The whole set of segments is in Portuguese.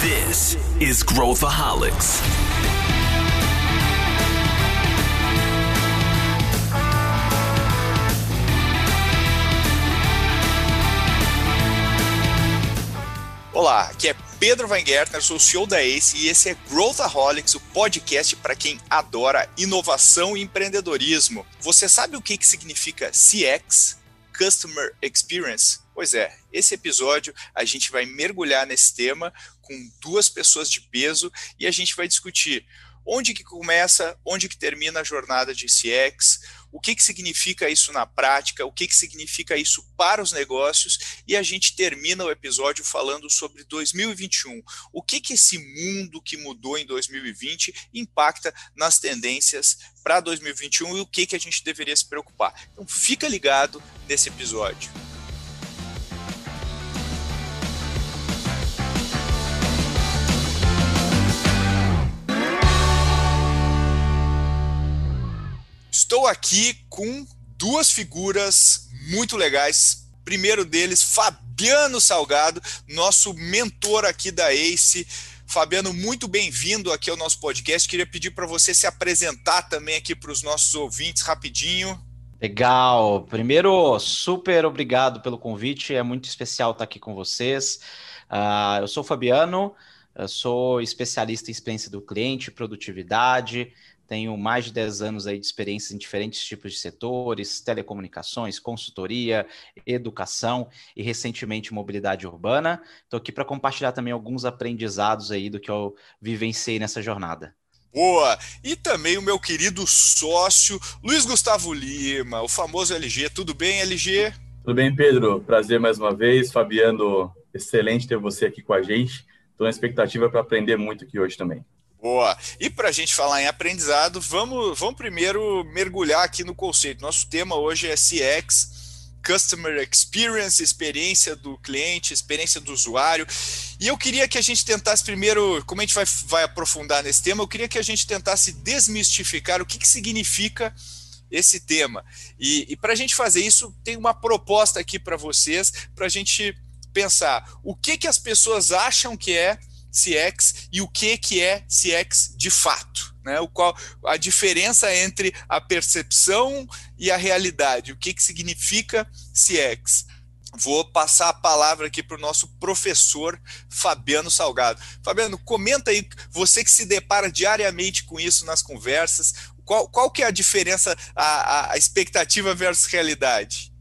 This is Growthaholics. Olá, aqui é Pedro Weingärtner, sou o CEO da ACE e esse é Growthaholics, o podcast para quem adora inovação e empreendedorismo. Você sabe o que, que significa CX? Customer Experience? Pois é, esse episódio a gente vai mergulhar nesse tema com duas pessoas de peso e a gente vai discutir onde que começa, onde que termina a jornada de CX, o que, que significa isso na prática, o que, que significa isso para os negócios, e a gente termina o episódio falando sobre 2021. O que, que esse mundo que mudou em 2020 impacta nas tendências para 2021 e o que, que a gente deveria se preocupar. Então fica ligado nesse episódio. Estou aqui com duas figuras muito legais. Primeiro deles, Fabiano Salgado, nosso mentor aqui da ACE. Fabiano, muito bem-vindo aqui ao nosso podcast. Queria pedir para você se apresentar também aqui para os nossos ouvintes rapidinho. Legal. Primeiro, super obrigado pelo convite. É muito especial estar aqui com vocês. Uh, eu sou o Fabiano, eu sou especialista em experiência do cliente, produtividade, tenho mais de 10 anos aí de experiência em diferentes tipos de setores, telecomunicações, consultoria, educação e recentemente mobilidade urbana. Estou aqui para compartilhar também alguns aprendizados aí do que eu vivenciei nessa jornada. Boa! E também o meu querido sócio Luiz Gustavo Lima, o famoso LG. Tudo bem, LG? Tudo bem, Pedro. Prazer mais uma vez. Fabiano, excelente ter você aqui com a gente. Estou na expectativa para aprender muito aqui hoje também. Boa. E para a gente falar em aprendizado, vamos, vamos primeiro mergulhar aqui no conceito. Nosso tema hoje é CX, Customer Experience, experiência do cliente, experiência do usuário. E eu queria que a gente tentasse primeiro, como a gente vai, vai aprofundar nesse tema, eu queria que a gente tentasse desmistificar o que, que significa esse tema. E, e para a gente fazer isso, tem uma proposta aqui para vocês, para a gente pensar o que, que as pessoas acham que é CX e o que, que é CX de fato. Né? O qual, a diferença entre a percepção e a realidade. O que, que significa CX? Vou passar a palavra aqui para o nosso professor Fabiano Salgado. Fabiano, comenta aí, você que se depara diariamente com isso nas conversas, qual, qual que é a diferença, a, a expectativa versus realidade?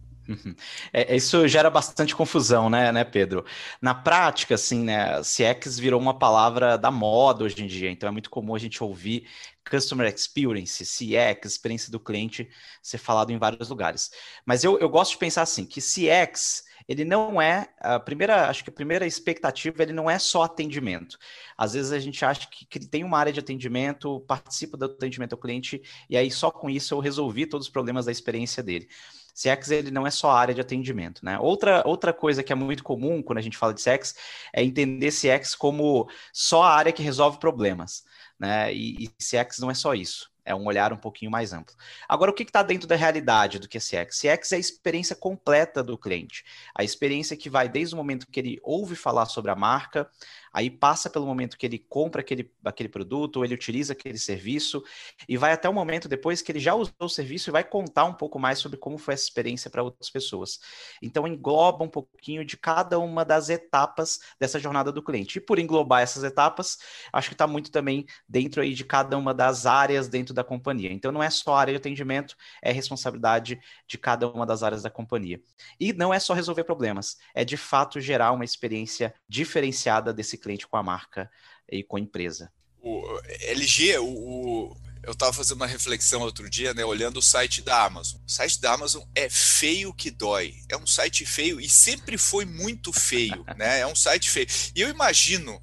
É, isso gera bastante confusão, né, né, Pedro? Na prática, assim, né, CX virou uma palavra da moda hoje em dia, então é muito comum a gente ouvir Customer Experience, CX, experiência do cliente, ser falado em vários lugares. Mas eu, eu gosto de pensar assim, que CX, ele não é, a primeira, acho que a primeira expectativa, ele não é só atendimento. Às vezes a gente acha que, que tem uma área de atendimento, participa do atendimento ao cliente, e aí só com isso eu resolvi todos os problemas da experiência dele. CX ele não é só área de atendimento, né? Outra, outra coisa que é muito comum quando a gente fala de CX é entender CX como só a área que resolve problemas, né? E, e CX não é só isso. É um olhar um pouquinho mais amplo. Agora, o que está dentro da realidade do que é CX? CX é a experiência completa do cliente. A experiência que vai desde o momento que ele ouve falar sobre a marca, aí passa pelo momento que ele compra aquele, aquele produto, ou ele utiliza aquele serviço, e vai até o momento depois que ele já usou o serviço e vai contar um pouco mais sobre como foi essa experiência para outras pessoas. Então, engloba um pouquinho de cada uma das etapas dessa jornada do cliente. E por englobar essas etapas, acho que está muito também dentro aí de cada uma das áreas dentro da companhia. Então, não é só área de atendimento, é responsabilidade de cada uma das áreas da companhia. E não é só resolver problemas, é de fato gerar uma experiência diferenciada desse cliente com a marca e com a empresa. O LG, o, o eu estava fazendo uma reflexão outro dia, né, olhando o site da Amazon. O site da Amazon é feio que dói. É um site feio e sempre foi muito feio, né? É um site feio. E eu imagino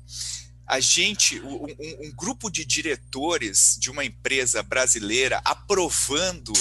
a gente, um, um, grupo de diretores de uma empresa brasileira aprovando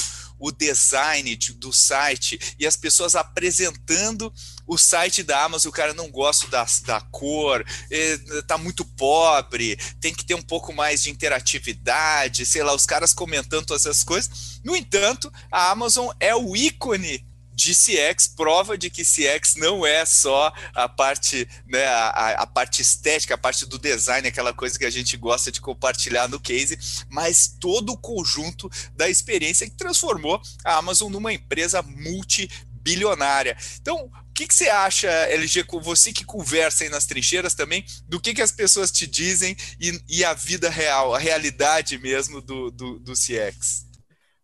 o design de, do site e as pessoas apresentando o site da Amazon, o cara não gosta da, da cor, está muito pobre, tem que ter um pouco mais de interatividade, sei lá, os caras comentando todas essas coisas. No entanto, a Amazon é o ícone de CX, prova de que CX não é só a parte, né, a, a, parte estética, a parte do design, aquela coisa que a gente gosta de compartilhar no case, mas todo o conjunto da experiência que transformou a Amazon numa empresa multibilionária. Então, o que, que você acha, LG, com você que conversa aí nas trincheiras também, do que, que as pessoas te dizem e, e a vida real, a realidade mesmo do, do, do CX?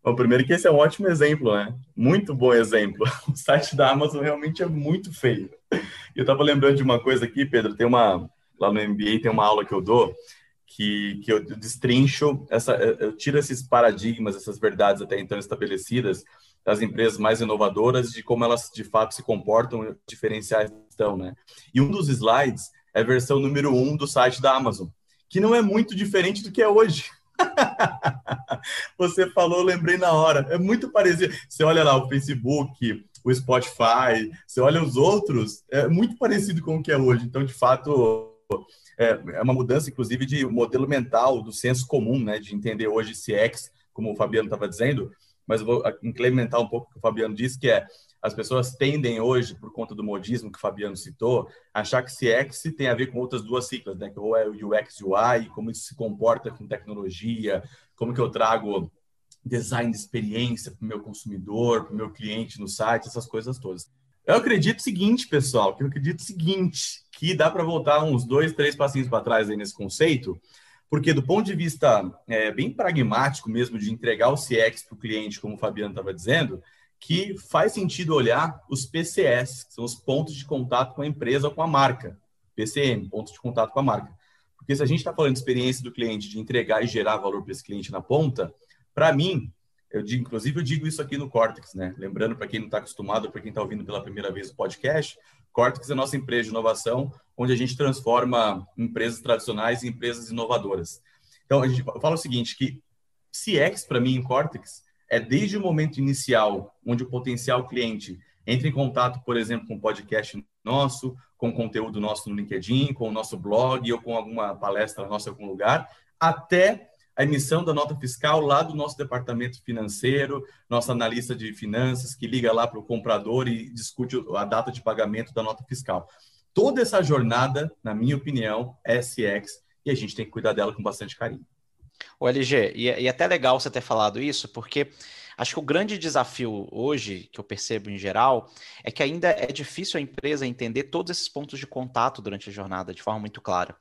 Bom, primeiro que esse é um ótimo exemplo, né? Muito bom exemplo. O site da Amazon realmente é muito feio. Eu estava lembrando de uma coisa aqui, Pedro, tem uma lá no MBA tem uma aula que eu dou que, que eu destrincho essa eu tiro esses paradigmas, essas verdades até então estabelecidas das empresas mais inovadoras de como elas de fato se comportam, diferenciais estão, né? E um dos slides é a versão número um do site da Amazon, que não é muito diferente do que é hoje. Você falou, lembrei na hora. É muito parecido. Você olha lá o Facebook, o Spotify, você olha os outros, é muito parecido com o que é hoje. Então, de fato, é, é uma mudança, inclusive, de modelo mental, do senso comum, né? De entender hoje CX, como o Fabiano estava dizendo, mas eu vou implementar um pouco o que o Fabiano disse, que é as pessoas tendem hoje, por conta do modismo que o Fabiano citou, a achar que CX tem a ver com outras duas siglas, né? Que ou é o UX UI, como isso se comporta com tecnologia, como que eu trago design de experiência para o meu consumidor, para o meu cliente no site, essas coisas todas. Eu acredito o seguinte, pessoal, que eu acredito o seguinte, que dá para voltar uns dois, três passinhos para trás aí nesse conceito, porque do ponto de vista é, bem pragmático mesmo de entregar o CX para o cliente, como o Fabiano estava dizendo, que faz sentido olhar os PCS, que são os pontos de contato com a empresa ou com a marca. PCM, pontos de contato com a marca. Porque se a gente está falando de experiência do cliente, de entregar e gerar valor para esse cliente na ponta, para mim, eu digo, inclusive eu digo isso aqui no Cortex, né? Lembrando para quem não está acostumado, para quem está ouvindo pela primeira vez o podcast, Cortex é a nossa empresa de inovação, onde a gente transforma empresas tradicionais em empresas inovadoras. Então, a gente fala o seguinte, que CX, para mim, em Cortex, é desde o momento inicial, onde o potencial cliente entra em contato, por exemplo, com um podcast nosso, com conteúdo nosso no LinkedIn, com o nosso blog ou com alguma palestra nossa em algum lugar, até a emissão da nota fiscal lá do nosso departamento financeiro, nosso analista de finanças que liga lá para o comprador e discute a data de pagamento da nota fiscal. Toda essa jornada, na minha opinião, é SX e a gente tem que cuidar dela com bastante carinho. O LG, e, é, e é até legal você ter falado isso, porque acho que o grande desafio hoje, que eu percebo em geral, é que ainda é difícil a empresa entender todos esses pontos de contato durante a jornada de forma muito clara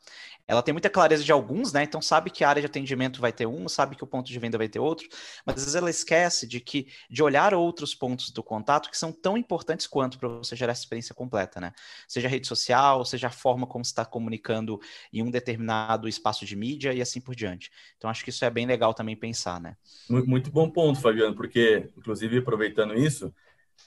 ela tem muita clareza de alguns, né? Então sabe que a área de atendimento vai ter um, sabe que o ponto de venda vai ter outro, mas às vezes ela esquece de que de olhar outros pontos do contato que são tão importantes quanto para você gerar essa experiência completa, né? Seja rede social, seja a forma como está comunicando em um determinado espaço de mídia e assim por diante. Então acho que isso é bem legal também pensar, né? Muito bom ponto, Fabiano, porque inclusive aproveitando isso,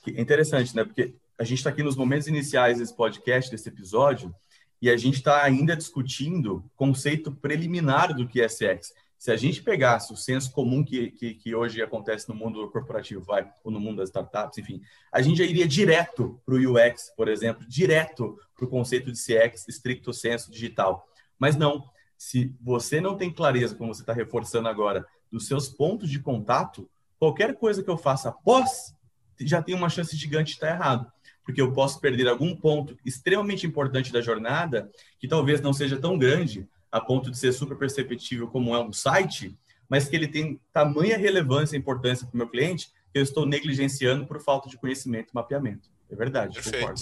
é interessante, né? Porque a gente está aqui nos momentos iniciais desse podcast, desse episódio, e a gente está ainda discutindo conceito preliminar do que é CX. Se a gente pegasse o senso comum que, que, que, hoje acontece no mundo corporativo, vai, ou no mundo das startups, enfim, a gente já iria direto para o UX, por exemplo, direto para o conceito de CX, estricto senso digital. Mas não, se você não tem clareza, como você está reforçando agora, dos seus pontos de contato, qualquer coisa que eu faça após já tem uma chance gigante de estar errado porque eu posso perder algum ponto extremamente importante da jornada, que talvez não seja tão grande a ponto de ser super perceptível como é um site, mas que ele tem tamanha relevância e importância para o meu cliente que eu estou negligenciando por falta de conhecimento e mapeamento. É verdade, Perfeito. concordo.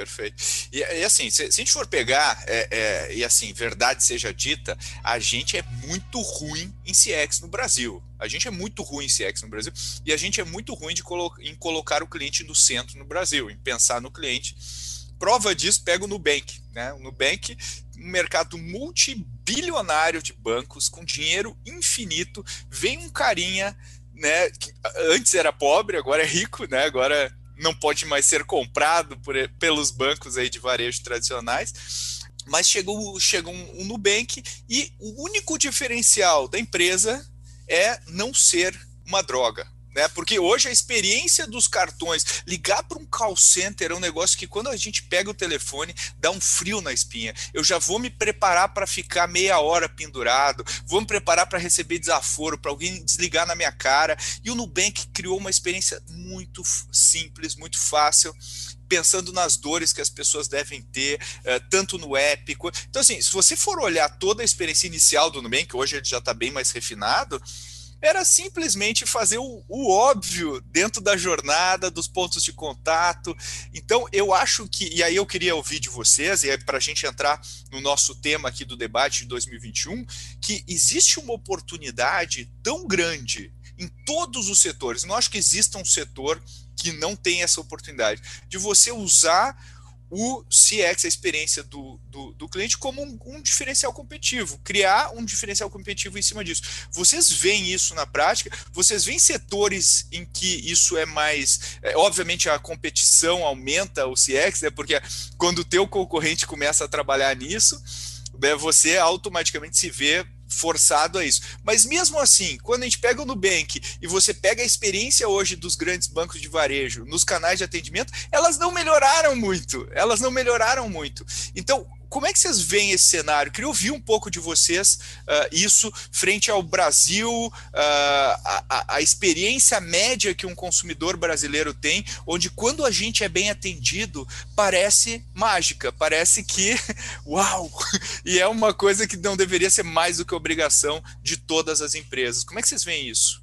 Perfeito. E, e assim, se, se, a gente for pegar, é, é, e assim, verdade seja dita, a gente é muito ruim em CX no Brasil. A gente é muito ruim em CX no Brasil e a gente é muito ruim de colo em colocar o cliente no centro no Brasil, em pensar no cliente. Prova disso, pega o Nubank. Né? O Nubank, um mercado multibilionário de bancos, com dinheiro infinito, vem um carinha né, que antes era pobre, agora é rico, né, agora não pode mais ser comprado por, pelos bancos aí de varejo tradicionais. Mas chegou, chegou um, um Nubank e o único diferencial da empresa é não ser uma droga. Né? Porque hoje a experiência dos cartões, ligar para um call center é um negócio que quando a gente pega o telefone, dá um frio na espinha. Eu já vou me preparar para ficar meia hora pendurado, vou me preparar para receber desaforo, para alguém desligar na minha cara. E o Nubank criou uma experiência muito simples, muito fácil pensando nas dores que as pessoas devem ter, uh, tanto no app. Então, assim, se você for olhar toda a experiência inicial do Nubank, hoje ele já está bem mais refinado, era simplesmente fazer o, o, óbvio dentro da jornada, dos pontos de contato. Então, eu acho que, e aí eu queria ouvir de vocês, e é para a gente entrar no nosso tema aqui do debate de 2021, que existe uma oportunidade tão grande em todos os setores. Não acho que exista um setor que não tem essa oportunidade de você usar o CX, a experiência do, do, do cliente, como um, um, diferencial competitivo, criar um diferencial competitivo em cima disso. Vocês veem isso na prática? Vocês veem setores em que isso é mais. É, obviamente, a competição aumenta o CX, né, porque quando o teu concorrente começa a trabalhar nisso, né, você automaticamente se vê forçado a isso. Mas mesmo assim, quando a gente pega o Nubank e você pega a experiência hoje dos grandes bancos de varejo nos canais de atendimento, elas não melhoraram muito. Elas não melhoraram muito. Então, como é que vocês veem esse cenário? Queria ouvir um pouco de vocês uh, isso frente ao Brasil, uh, a, a, experiência média que um consumidor brasileiro tem, onde quando a gente é bem atendido, parece mágica, parece que, uau! E é uma coisa que não deveria ser mais do que obrigação de todas as empresas. Como é que vocês veem isso?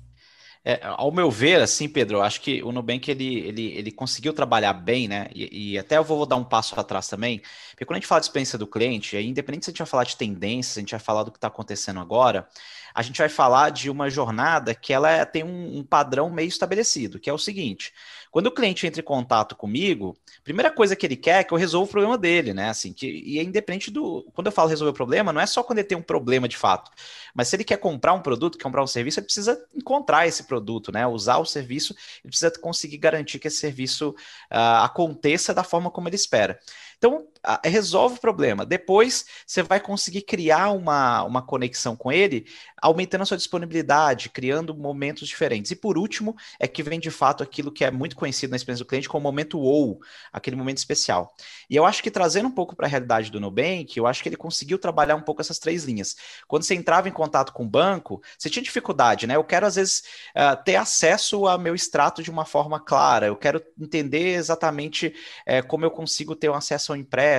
É, ao meu ver, assim, Pedro, acho que o Nubank ele, ele, ele conseguiu trabalhar bem, né? E, e, até eu vou dar um passo atrás também, porque quando a gente fala de experiência do cliente, aí, independente se a gente vai falar de tendências, a gente vai falar do que está acontecendo agora, a gente vai falar de uma jornada que ela é, tem um, um padrão meio estabelecido, que é o seguinte: quando o cliente entra em contato comigo, a primeira coisa que ele quer é que eu resolva o problema dele, né? Assim, que, e é independente do. Quando eu falo resolver o problema, não é só quando ele tem um problema de fato, mas se ele quer comprar um produto, quer comprar um serviço, ele precisa encontrar esse produto, né? Usar o serviço, ele precisa conseguir garantir que esse serviço uh, aconteça da forma como ele espera. Então, resolve o problema. Depois, você vai conseguir criar uma, uma conexão com ele, aumentando a sua disponibilidade, criando momentos diferentes. E por último, é que vem de fato aquilo que é muito conhecido na experiência do cliente como o momento ou, aquele momento especial. E eu acho que trazendo um pouco para a realidade do Nubank, eu acho que ele conseguiu trabalhar um pouco essas três linhas. Quando você entrava em contato com o banco, você tinha dificuldade, né? Eu quero, às vezes, uh, ter acesso ao meu extrato de uma forma clara, eu quero entender exatamente uh, como eu consigo ter um acesso ao empréstimo.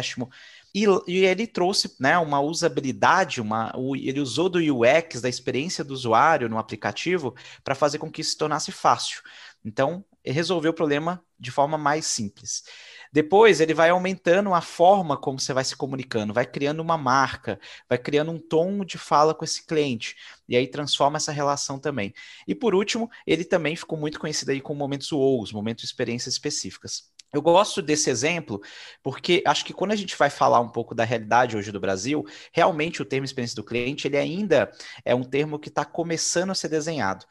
E, e, ele trouxe né, uma usabilidade, uma, ele usou do UX, da experiência do usuário no aplicativo, para fazer com que isso se tornasse fácil. Então, resolveu o problema de forma mais simples. Depois, ele vai aumentando a forma como você vai se comunicando, vai criando uma marca, vai criando um tom de fala com esse cliente, e aí transforma essa relação também. E por último, ele também ficou muito conhecido aí com momentos WOWs, momentos de experiências específicas. Eu gosto desse exemplo porque acho que quando a gente vai falar um pouco da realidade hoje do Brasil, realmente o termo experiência do cliente ele ainda é um termo que está começando a ser desenhado.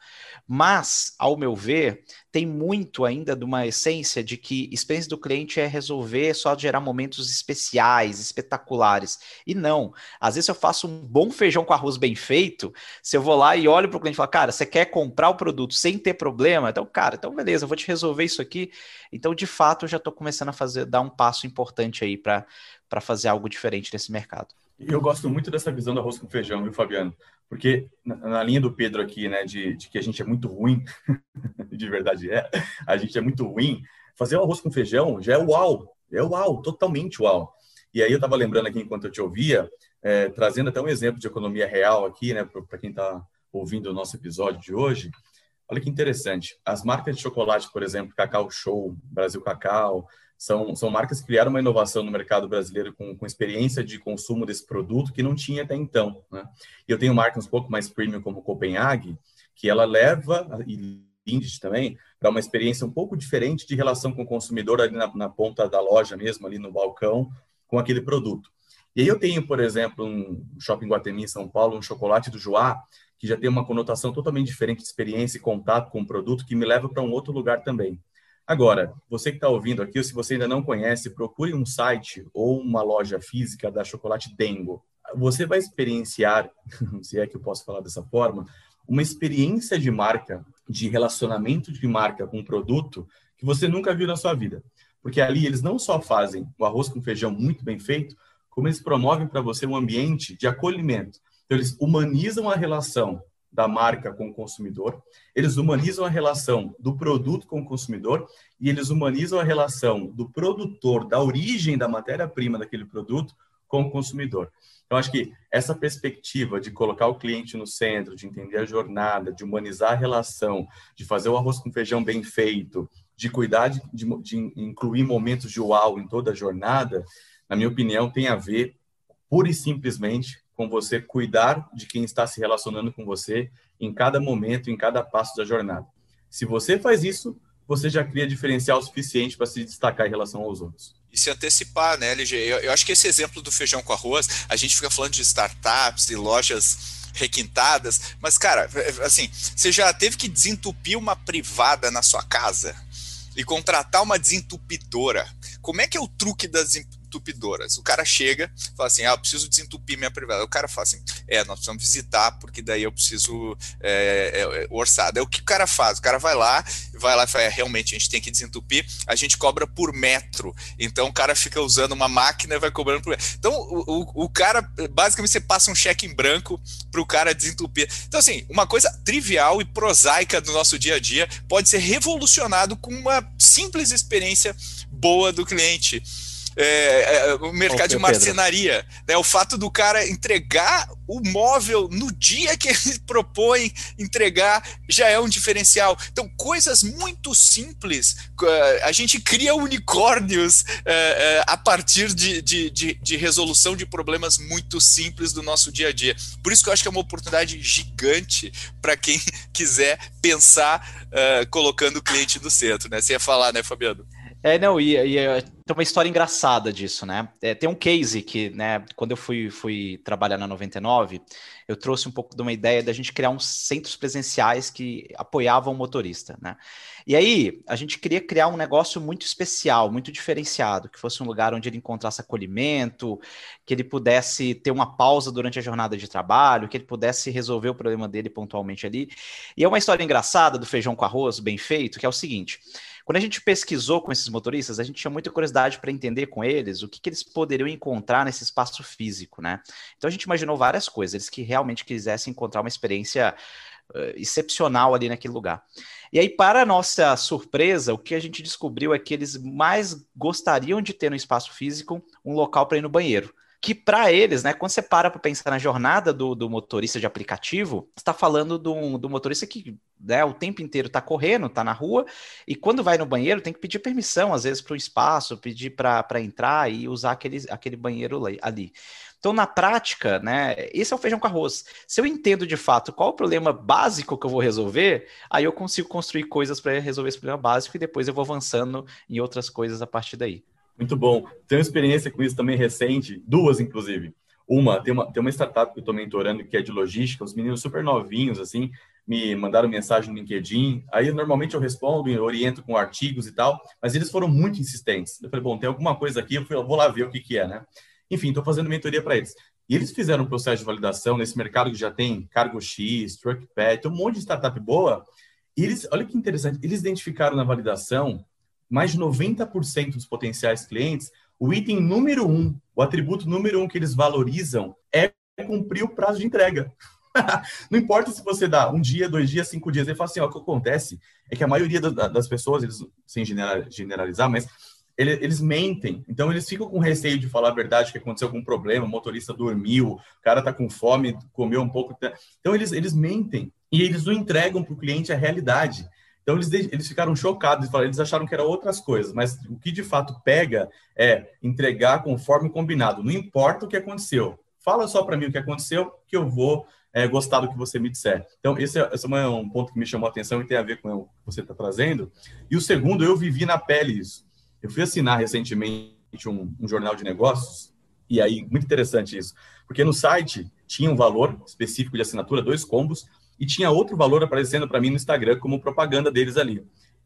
Mas, ao meu ver, tem muito ainda de uma essência de que experiência do cliente é resolver só gerar momentos especiais, espetaculares. E não. Às vezes eu faço um bom feijão com arroz bem feito, se eu vou lá e olho para o cliente e falo, cara, você quer comprar o produto sem ter problema? Então, cara, então beleza, eu vou te resolver isso aqui. Então, de fato, eu já estou começando a fazer, dar um passo importante aí para fazer algo diferente nesse mercado. Eu gosto muito dessa visão do arroz com feijão, viu, Fabiano? Porque na, linha do Pedro aqui, né, de, de, que a gente é muito ruim, de verdade é, a gente é muito ruim, fazer o arroz com feijão já é uau, é uau, totalmente uau. E aí eu estava lembrando aqui, enquanto eu te ouvia, é, trazendo até um exemplo de economia real aqui, né, para quem está ouvindo o nosso episódio de hoje, Olha que interessante. As marcas de chocolate, por exemplo, Cacau Show, Brasil Cacau, são, são marcas que criaram uma inovação no mercado brasileiro com, com experiência de consumo desse produto que não tinha até então. Né? Eu tenho marcas um pouco mais premium como Copenhague, que ela leva, e Lindt também, para uma experiência um pouco diferente de relação com o consumidor ali na, na ponta da loja mesmo, ali no balcão, com aquele produto. E aí eu tenho, por exemplo, um shopping Guatemi em São Paulo, um chocolate do Joá, que já tem uma conotação totalmente diferente de experiência e contato com o produto, que me leva para um outro lugar também. Agora, você que está ouvindo aqui, ou se você ainda não conhece, procure um site ou uma loja física da Chocolate Dengo. Você vai experienciar, se é que eu posso falar dessa forma, uma experiência de marca, de relacionamento de marca com um produto que você nunca viu na sua vida. Porque ali eles não só fazem o arroz com feijão muito bem feito, como eles promovem para você um ambiente de acolhimento. Então, eles humanizam a relação da marca com o consumidor, eles humanizam a relação do produto com o consumidor e eles humanizam a relação do produtor, da origem da matéria-prima daquele produto com o consumidor. Então, acho que essa perspectiva de colocar o cliente no centro, de entender a jornada, de humanizar a relação, de fazer o arroz com feijão bem feito, de cuidar de, de, de incluir momentos de uau em toda a jornada, na minha opinião, tem a ver pura e simplesmente com você cuidar de quem está se relacionando com você em cada momento, em cada passo da jornada. Se você faz isso, você já cria diferencial suficiente para se destacar em relação aos outros. E se antecipar, né, LG? Eu, eu acho que esse exemplo do feijão com arroz, a gente fica falando de startups e lojas requintadas, mas, cara, assim, você já teve que desentupir uma privada na sua casa e contratar uma desentupidora. Como é que é o truque das desentupidoras. O cara chega, fala assim: ah, eu preciso desentupir minha privada. O cara fala assim: é, nós precisamos visitar, porque daí eu preciso é, é, é orçar. Daí o que o cara faz? O cara vai lá, vai lá e fala: é, realmente, a gente tem que desentupir, a gente cobra por metro. Então o cara fica usando uma máquina e vai cobrando por metro. Então o, o, o cara, basicamente, você passa um cheque em branco para o cara desentupir. Então, assim, uma coisa trivial e prosaica do nosso dia a dia pode ser revolucionado com uma simples experiência boa do cliente é, é, o mercado de marcenaria. Né? O fato do cara entregar o móvel no dia que ele propõe entregar já é um diferencial. Então, coisas muito simples, a gente cria unicórnios é, é, a partir de, de, de, de resolução de problemas muito simples do nosso dia a dia. Por isso que eu acho que é uma oportunidade gigante para quem quiser pensar uh, colocando o cliente no centro. Né? Você ia falar, né, Fabiano? É, não, e, e é, tem uma história engraçada disso, né? É, tem um case que, né, quando eu fui, fui trabalhar na 99, eu trouxe um pouco de uma ideia da gente criar uns centros presenciais que apoiavam o motorista, né? E aí, a gente queria criar um negócio muito especial, muito diferenciado, que fosse um lugar onde ele encontrasse acolhimento, que ele pudesse ter uma pausa durante a jornada de trabalho, que ele pudesse resolver o problema dele pontualmente ali. E é uma história engraçada do feijão com arroz bem feito, que é o seguinte: quando a gente pesquisou com esses motoristas, a gente tinha muita curiosidade para entender com eles o que, que eles poderiam encontrar nesse espaço físico, né? Então a gente imaginou várias coisas, eles que realmente quisessem encontrar uma experiência uh, excepcional ali naquele lugar. E aí, para nossa surpresa, o que a gente descobriu é que eles mais gostariam de ter no espaço físico um local para ir no banheiro que para eles, né, quando você para para pensar na jornada do, do motorista de aplicativo, está falando do, do motorista que né, o tempo inteiro está correndo, está na rua, e quando vai no banheiro tem que pedir permissão, às vezes, para o espaço, pedir para entrar e usar aquele, aquele banheiro ali. Então, na prática, né, esse é o feijão com arroz. Se eu entendo de fato qual o problema básico que eu vou resolver, aí eu consigo construir coisas para resolver esse problema básico e depois eu vou avançando em outras coisas a partir daí. Muito bom. Tenho experiência com isso também recente, duas inclusive. Uma, tem uma, tem uma startup que eu estou mentorando que é de logística, os meninos super novinhos, assim, me mandaram mensagem no LinkedIn. Aí normalmente eu respondo, eu oriento com artigos e tal, mas eles foram muito insistentes. Eu falei, bom, tem alguma coisa aqui, eu, eu vou lá ver o que, que é, né? Enfim, estou fazendo mentoria para eles. E eles fizeram um processo de validação nesse mercado que já tem Cargo X, TruckPad, um monte de startup boa. E eles, olha que interessante, eles identificaram na validação mais de 90% dos potenciais clientes, o item número um, o atributo número um que eles valorizam é cumprir o prazo de entrega. não importa se você dá um dia, dois dias, cinco dias. Ele fala assim: ó, o que acontece é que a maioria das pessoas, eles, sem generalizar, mas eles mentem. Então, eles ficam com receio de falar a verdade, que aconteceu algum problema, o motorista dormiu, o cara tá com fome, comeu um pouco. Então, eles, eles mentem e eles não entregam para o cliente a realidade. Então eles, eles ficaram chocados, eles acharam que eram outras coisas, mas o que de fato pega é entregar conforme combinado. Não importa o que aconteceu, fala só para mim o que aconteceu, que eu vou é, gostar do que você me disser. Então esse, é, esse é um ponto que me chamou a atenção e tem a ver com o que você está trazendo. E o segundo, eu vivi na pele isso. Eu fui assinar recentemente um, um jornal de negócios e aí muito interessante isso, porque no site tinha um valor específico de assinatura, dois combos e tinha outro valor aparecendo para mim no Instagram como propaganda deles ali.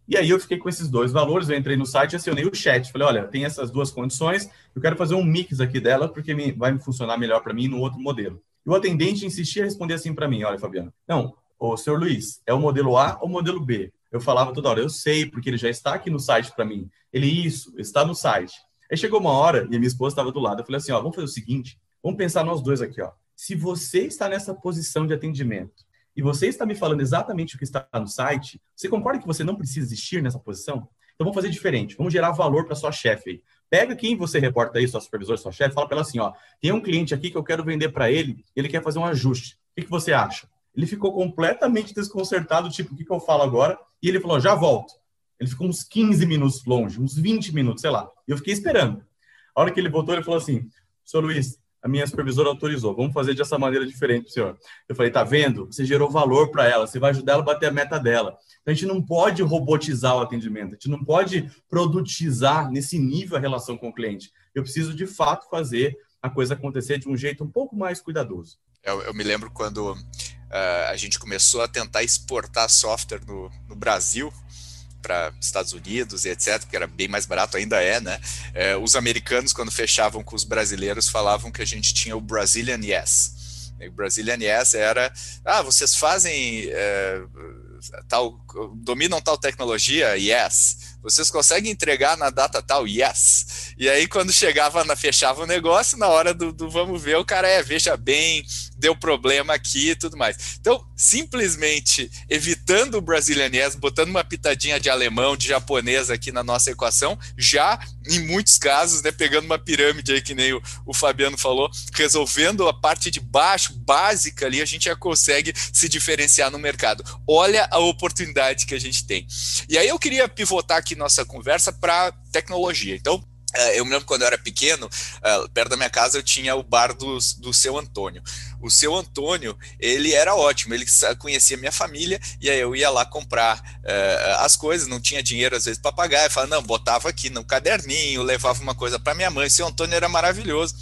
E aí eu fiquei com esses dois valores, eu entrei no site, acionei o chat, falei, olha, tem essas duas condições, eu quero fazer um mix aqui dela porque vai me funcionar melhor para mim no outro modelo. E o atendente insistia a responder assim para mim, olha, Fabiano, não, ô, senhor Luiz, é o modelo A ou o modelo B? Eu falava toda hora, eu sei, porque ele já está aqui no site para mim. Ele, isso, está no site. Aí chegou uma hora e a minha esposa estava do lado. Eu falei assim: ó, vamos fazer o seguinte, vamos pensar nós dois aqui, ó. Se você está nessa posição de atendimento e você está me falando exatamente o que está no site, você concorda que você não precisa existir nessa posição? Então vamos fazer diferente, vamos gerar valor para sua chefe aí. Pega quem você reporta aí, sua supervisor, sua chefe, fala para ela assim, ó, tem um cliente aqui que eu quero vender para ele, ele quer fazer um ajuste. O que, que você acha? Ele ficou completamente desconcertado, tipo, o que, que eu falo agora? E ele falou, já volto. Ele ficou uns 15 minutos longe, uns 20 minutos, sei lá. E eu fiquei esperando. A hora que ele voltou, ele falou assim: Senhor Luiz, a minha supervisora autorizou, vamos fazer dessa maneira diferente, senhor. Eu falei: tá vendo? Você gerou valor para ela, você vai ajudar ela a bater a meta dela. Então, a gente não pode robotizar o atendimento, a gente não pode produtizar nesse nível a relação com o cliente. Eu preciso, de fato, fazer a coisa acontecer de um jeito um pouco mais cuidadoso. Eu, eu me lembro quando uh, a gente começou a tentar exportar software no, no Brasil, para Estados Unidos e etc, porque era bem mais barato, ainda é, né? É, os americanos, quando fechavam com os brasileiros, falavam que a gente tinha o Brazilian Yes. O Brazilian Yes era, ah, vocês fazem é, tal, dominam tal tecnologia? Yes. Vocês conseguem entregar na data tal? Yes. E aí, quando chegava, na, fechava o negócio, na hora do, do vamos ver, o cara é, veja bem, deu problema aqui e tudo mais. Então, simplesmente evitando o Brasilianese, botando uma pitadinha de alemão, de japonês aqui na nossa equação, já em muitos casos, né, pegando uma pirâmide aí que nem o, o Fabiano falou, resolvendo a parte de baixo, básica ali, a gente já consegue se diferenciar no mercado. Olha a oportunidade que a gente tem. E aí eu queria pivotar aqui nossa conversa para tecnologia. Então, eu me lembro quando eu era pequeno, é, perto da minha casa eu tinha o bar do, do seu Antônio. O seu Antônio, ele era ótimo, ele conhecia minha família, e aí eu ia lá comprar uh, as coisas, não tinha dinheiro às vezes para pagar, eu falava, não, botava aqui no caderninho, levava uma coisa para minha mãe. O seu Antônio era maravilhoso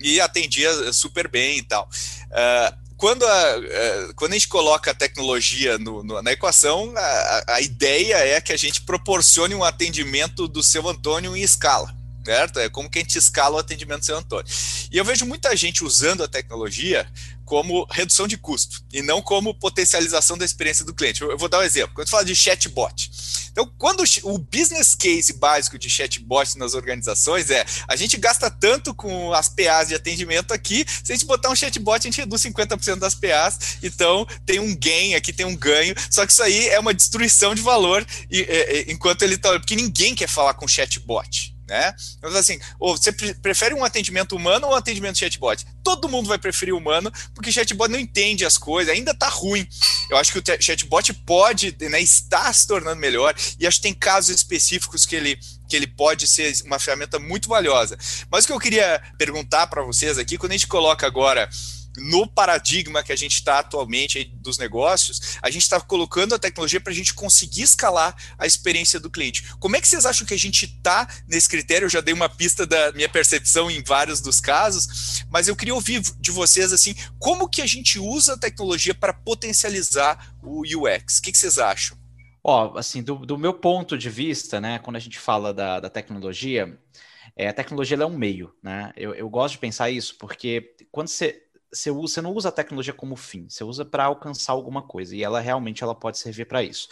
e atendia super bem e tal. Uh, quando a, quando a gente coloca a tecnologia no, no, na equação, a, a ideia é que a gente proporcione um atendimento do seu Antônio em escala certo? É como que a gente escala o atendimento seu Antônio. E eu vejo muita gente usando a tecnologia como redução de custo e não como potencialização da experiência do cliente. Eu vou dar um exemplo. Quando fala de chatbot, então quando o business case básico de chatbot nas organizações é a gente gasta tanto com as PAs de atendimento aqui, se a gente botar um chatbot a gente reduz 50% das PAs, então tem um gain aqui, tem um ganho, só que isso aí é uma destruição de valor e, e, enquanto ele está, porque ninguém quer falar com chatbot né? Então, assim, ou você prefere um atendimento humano ou um atendimento chatbot? Todo mundo vai preferir humano, porque chatbot não entende as coisas, ainda tá ruim. Eu acho que o chatbot pode, né, está se tornando melhor, e acho que tem casos específicos que ele, que ele pode ser uma ferramenta muito valiosa. Mas o que eu queria perguntar para vocês aqui, quando a gente coloca agora no paradigma que a gente está atualmente dos negócios, a gente está colocando a tecnologia para a gente conseguir escalar a experiência do cliente. Como é que vocês acham que a gente está nesse critério? Eu já dei uma pista da minha percepção em vários dos casos, mas eu queria ouvir de vocês assim, como que a gente usa a tecnologia para potencializar o UX? O que, que vocês acham? Ó, assim, do, do, meu ponto de vista, né, quando a gente fala da, da tecnologia, é, a tecnologia é um meio, né? Eu, eu gosto de pensar isso, porque quando você você, usa, você não usa a tecnologia como fim, você usa para alcançar alguma coisa e ela realmente ela pode servir para isso.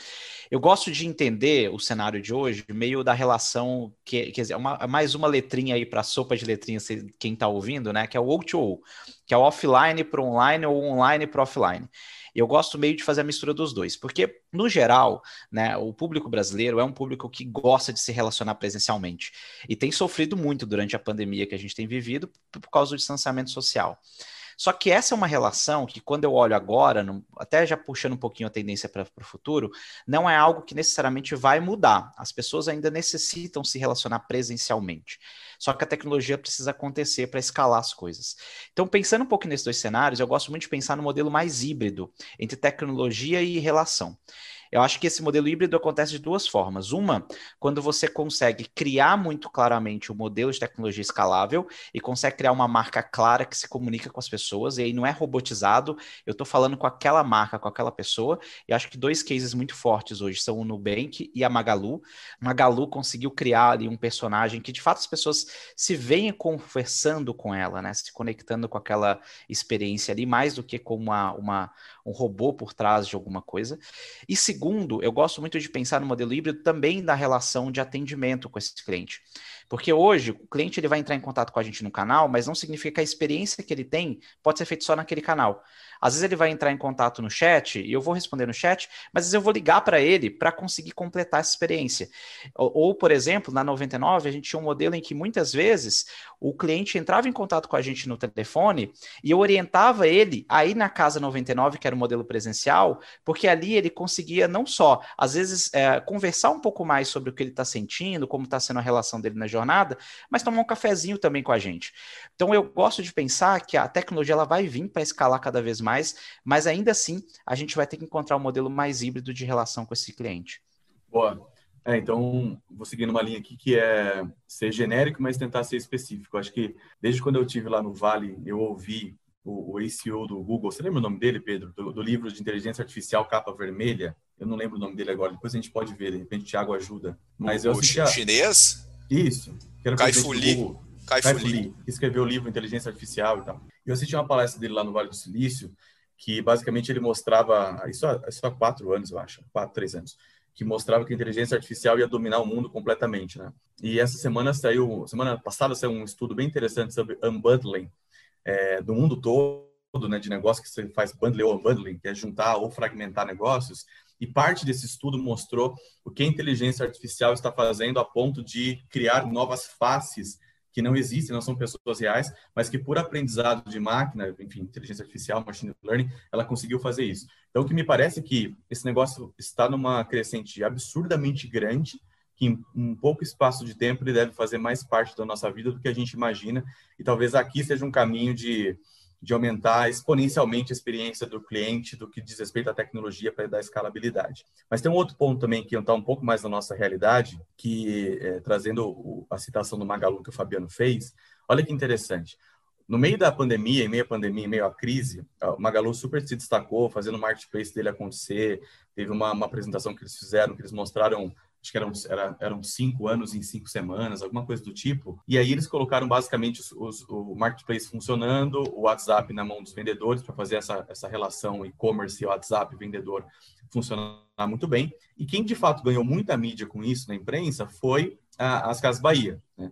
Eu gosto de entender o cenário de hoje meio da relação que quer dizer, uma, mais uma letrinha aí para a sopa de letrinhas quem está ouvindo, né? Que é o O2O, que é o offline para online ou online para offline. Eu gosto meio de fazer a mistura dos dois, porque, no geral, né, o público brasileiro é um público que gosta de se relacionar presencialmente e tem sofrido muito durante a pandemia que a gente tem vivido por causa do distanciamento social. Só que essa é uma relação que, quando eu olho agora, até já puxando um pouquinho a tendência para o futuro, não é algo que necessariamente vai mudar. As pessoas ainda necessitam se relacionar presencialmente. Só que a tecnologia precisa acontecer para escalar as coisas. Então, pensando um pouco nesses dois cenários, eu gosto muito de pensar no modelo mais híbrido entre tecnologia e relação. Eu acho que esse modelo híbrido acontece de duas formas. Uma, quando você consegue criar muito claramente o modelo de tecnologia escalável e consegue criar uma marca clara que se comunica com as pessoas, e aí não é robotizado, eu estou falando com aquela marca, com aquela pessoa, e acho que dois cases muito fortes hoje são o Nubank e a Magalu. Magalu conseguiu criar ali um personagem que de fato as pessoas se veem conversando com ela, né? Se conectando com aquela experiência ali, mais do que com uma, uma um robô por trás de alguma coisa. E segundo, eu gosto muito de pensar no modelo híbrido também da relação de atendimento com esse cliente. Porque hoje o cliente ele vai entrar em contato com a gente no canal, mas não significa que a experiência que ele tem pode ser feita só naquele canal. Às vezes ele vai entrar em contato no chat e eu vou responder no chat, mas às vezes eu vou ligar para ele para conseguir completar essa experiência. Ou, ou, por exemplo, na 99 a gente tinha um modelo em que muitas vezes o cliente entrava em contato com a gente no telefone e eu orientava ele aí na casa 99, que era o modelo presencial, porque ali ele conseguia não só, às vezes, é, conversar um pouco mais sobre o que ele está sentindo, como está sendo a relação dele na jornada, mas tomar um cafezinho também com a gente. Então eu gosto de pensar que a tecnologia ela vai vir para escalar cada vez mais mas ainda assim a gente vai ter que encontrar um modelo mais híbrido de relação com esse cliente. Boa. É, então, vou seguir numa linha aqui que é ser genérico, mas tentar ser específico. Acho que desde quando eu tive lá no Vale, eu ouvi o, o ACO do Google, você lembra o nome dele, Pedro? Do, do, livro de inteligência artificial Capa Vermelha? Eu não lembro o nome dele agora, depois a gente pode ver, de repente o Thiago ajuda. Mas o, eu assistia... chinês? Isso. Kai Fu Lee. Kai Fu Lee, que escreveu o livro Inteligência Artificial e tal. Eu assisti uma palestra dele lá no Vale do Silício, que basicamente ele mostrava, isso há, isso há quatro anos, eu acho, quatro, três anos, que mostrava que a inteligência artificial ia dominar o mundo completamente, né? E essa semana saiu, semana passada saiu um estudo bem interessante sobre unbundling é, do mundo todo, né, de negócio que você faz bundling ou unbundling, que é juntar ou fragmentar negócios, e parte desse estudo mostrou o que a inteligência artificial está fazendo a ponto de criar novas faces que não existem, não são pessoas reais, mas que por aprendizado de máquina, enfim, inteligência artificial, machine learning, ela conseguiu fazer isso. Então, o que me parece é que esse negócio está numa crescente absurdamente grande, que em um pouco espaço de tempo ele deve fazer mais parte da nossa vida do que a gente imagina, e talvez aqui seja um caminho de de aumentar exponencialmente a experiência do cliente do que diz respeito à tecnologia para dar escalabilidade. Mas tem um outro ponto também que está um pouco mais na nossa realidade, que é, trazendo o, a citação do Magalu que o Fabiano fez, olha que interessante. No meio da pandemia, em meio à pandemia, em meio à crise, o Magalu super se destacou, fazendo o marketplace dele acontecer. Teve uma, uma apresentação que eles fizeram, que eles mostraram acho que eram, era, eram cinco anos em cinco semanas, alguma coisa do tipo. E aí eles colocaram basicamente os, os, o marketplace funcionando, o WhatsApp na mão dos vendedores para fazer essa, essa relação e-commerce, WhatsApp, vendedor funcionar muito bem. E quem de fato ganhou muita mídia com isso na imprensa foi a, as Casas Bahia. Né?